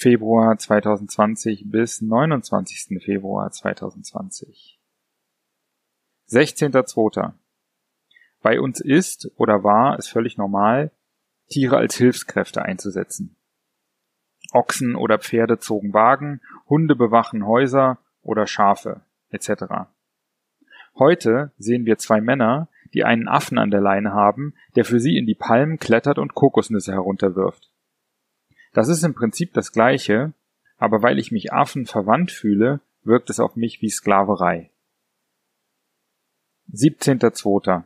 Februar 2020 bis 29. Februar 2020. 16.02. Bei uns ist oder war es völlig normal, Tiere als Hilfskräfte einzusetzen. Ochsen oder Pferde zogen Wagen, Hunde bewachen Häuser oder Schafe etc. Heute sehen wir zwei Männer, die einen Affen an der Leine haben, der für sie in die Palmen klettert und Kokosnüsse herunterwirft. Das ist im Prinzip das gleiche, aber weil ich mich Affen verwandt fühle, wirkt es auf mich wie Sklaverei. 17.02.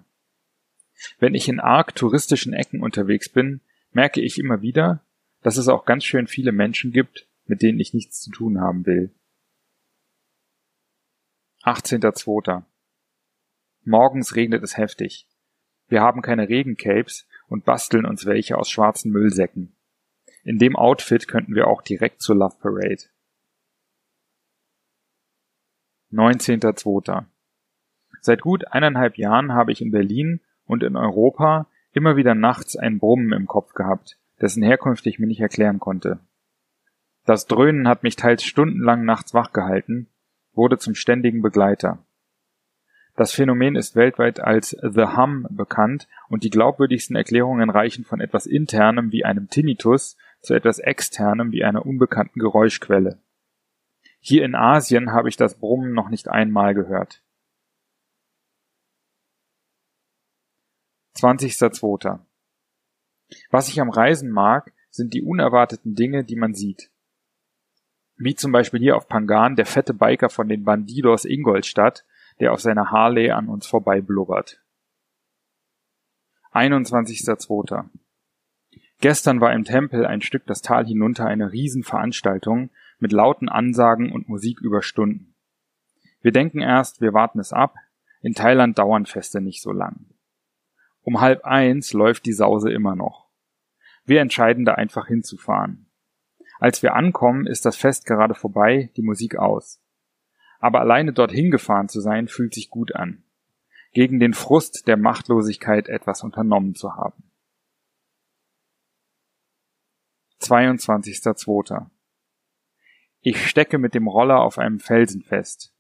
Wenn ich in arg touristischen Ecken unterwegs bin, merke ich immer wieder, dass es auch ganz schön viele Menschen gibt, mit denen ich nichts zu tun haben will. 18.02. Morgens regnet es heftig. Wir haben keine Regencapes und basteln uns welche aus schwarzen Müllsäcken. In dem Outfit könnten wir auch direkt zur Love Parade. 19.02. Seit gut eineinhalb Jahren habe ich in Berlin und in Europa immer wieder nachts ein Brummen im Kopf gehabt, dessen Herkunft ich mir nicht erklären konnte. Das Dröhnen hat mich teils stundenlang nachts wach gehalten, wurde zum ständigen Begleiter. Das Phänomen ist weltweit als The Hum bekannt und die glaubwürdigsten Erklärungen reichen von etwas Internem wie einem Tinnitus zu etwas Externem wie einer unbekannten Geräuschquelle. Hier in Asien habe ich das Brummen noch nicht einmal gehört. 20.02. Was ich am Reisen mag, sind die unerwarteten Dinge, die man sieht. Wie zum Beispiel hier auf Pangan der fette Biker von den Bandidos Ingolstadt, der auf seiner Harley an uns vorbei blubbert. 21.02. Gestern war im Tempel ein Stück das Tal hinunter eine Riesenveranstaltung mit lauten Ansagen und Musik über Stunden. Wir denken erst, wir warten es ab. In Thailand dauern Feste nicht so lang. Um halb eins läuft die Sause immer noch. Wir entscheiden da einfach hinzufahren. Als wir ankommen, ist das Fest gerade vorbei, die Musik aus. Aber alleine dorthin gefahren zu sein, fühlt sich gut an. Gegen den Frust der Machtlosigkeit etwas unternommen zu haben. 22.02. Ich stecke mit dem Roller auf einem Felsen fest.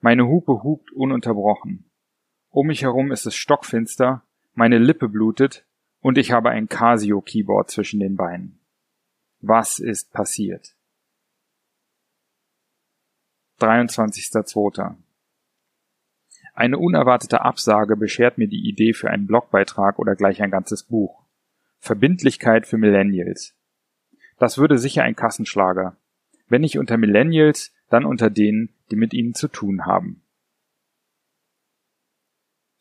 Meine Hupe hupt ununterbrochen. Um mich herum ist es stockfinster meine Lippe blutet und ich habe ein Casio-Keyboard zwischen den Beinen. Was ist passiert? 23.02. Eine unerwartete Absage beschert mir die Idee für einen Blogbeitrag oder gleich ein ganzes Buch. Verbindlichkeit für Millennials. Das würde sicher ein Kassenschlager. Wenn nicht unter Millennials, dann unter denen, die mit ihnen zu tun haben.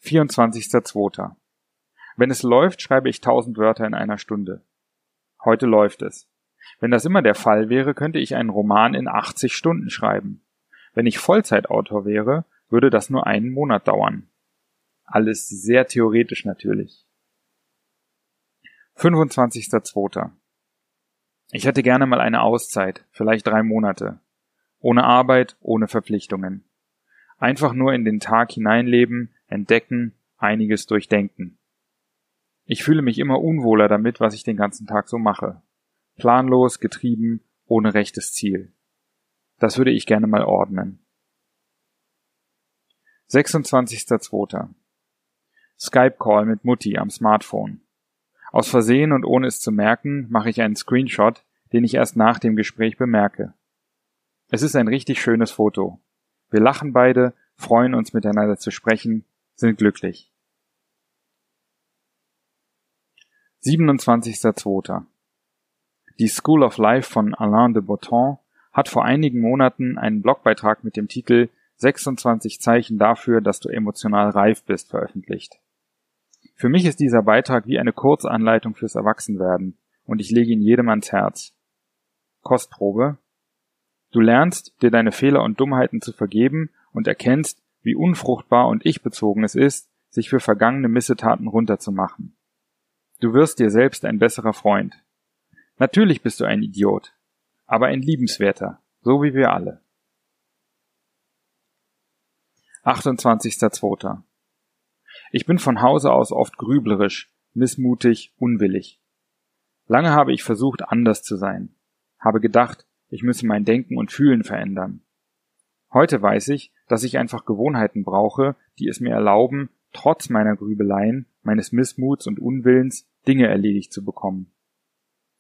24.02. Wenn es läuft, schreibe ich tausend Wörter in einer Stunde. Heute läuft es. Wenn das immer der Fall wäre, könnte ich einen Roman in 80 Stunden schreiben. Wenn ich Vollzeitautor wäre, würde das nur einen Monat dauern. Alles sehr theoretisch natürlich. 25.02. Ich hätte gerne mal eine Auszeit, vielleicht drei Monate. Ohne Arbeit, ohne Verpflichtungen. Einfach nur in den Tag hineinleben, entdecken, einiges durchdenken. Ich fühle mich immer unwohler damit, was ich den ganzen Tag so mache. Planlos, getrieben, ohne rechtes Ziel. Das würde ich gerne mal ordnen. 26.02. Skype-Call mit Mutti am Smartphone. Aus Versehen und ohne es zu merken, mache ich einen Screenshot, den ich erst nach dem Gespräch bemerke. Es ist ein richtig schönes Foto. Wir lachen beide, freuen uns miteinander zu sprechen, sind glücklich. 27.02. Die School of Life von Alain de Botton hat vor einigen Monaten einen Blogbeitrag mit dem Titel 26 Zeichen dafür, dass du emotional reif bist veröffentlicht. Für mich ist dieser Beitrag wie eine Kurzanleitung fürs Erwachsenwerden und ich lege ihn jedem ans Herz. Kostprobe. Du lernst, dir deine Fehler und Dummheiten zu vergeben und erkennst, wie unfruchtbar und ich-bezogen es ist, sich für vergangene Missetaten runterzumachen. Du wirst dir selbst ein besserer Freund. Natürlich bist du ein Idiot, aber ein liebenswerter, so wie wir alle. 28.02. Ich bin von Hause aus oft grüblerisch, missmutig, unwillig. Lange habe ich versucht, anders zu sein, habe gedacht, ich müsse mein Denken und Fühlen verändern. Heute weiß ich, dass ich einfach Gewohnheiten brauche, die es mir erlauben, trotz meiner Grübeleien, meines Missmuts und Unwillens Dinge erledigt zu bekommen.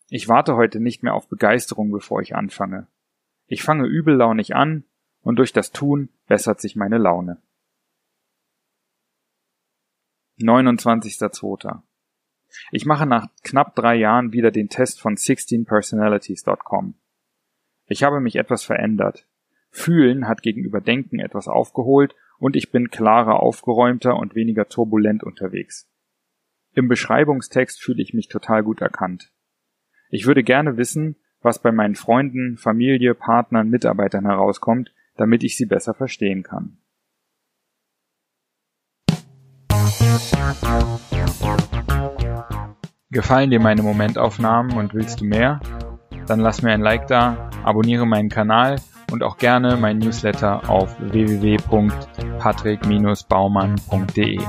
Ich warte heute nicht mehr auf Begeisterung, bevor ich anfange. Ich fange übellaunig an und durch das Tun bessert sich meine Laune. 29.02. Ich mache nach knapp drei Jahren wieder den Test von 16personalities.com. Ich habe mich etwas verändert. Fühlen hat gegenüber Denken etwas aufgeholt und ich bin klarer, aufgeräumter und weniger turbulent unterwegs. Im Beschreibungstext fühle ich mich total gut erkannt. Ich würde gerne wissen, was bei meinen Freunden, Familie, Partnern, Mitarbeitern herauskommt, damit ich sie besser verstehen kann. Gefallen dir meine Momentaufnahmen und willst du mehr? Dann lass mir ein Like da, abonniere meinen Kanal und auch gerne mein Newsletter auf www.patrick-baumann.de.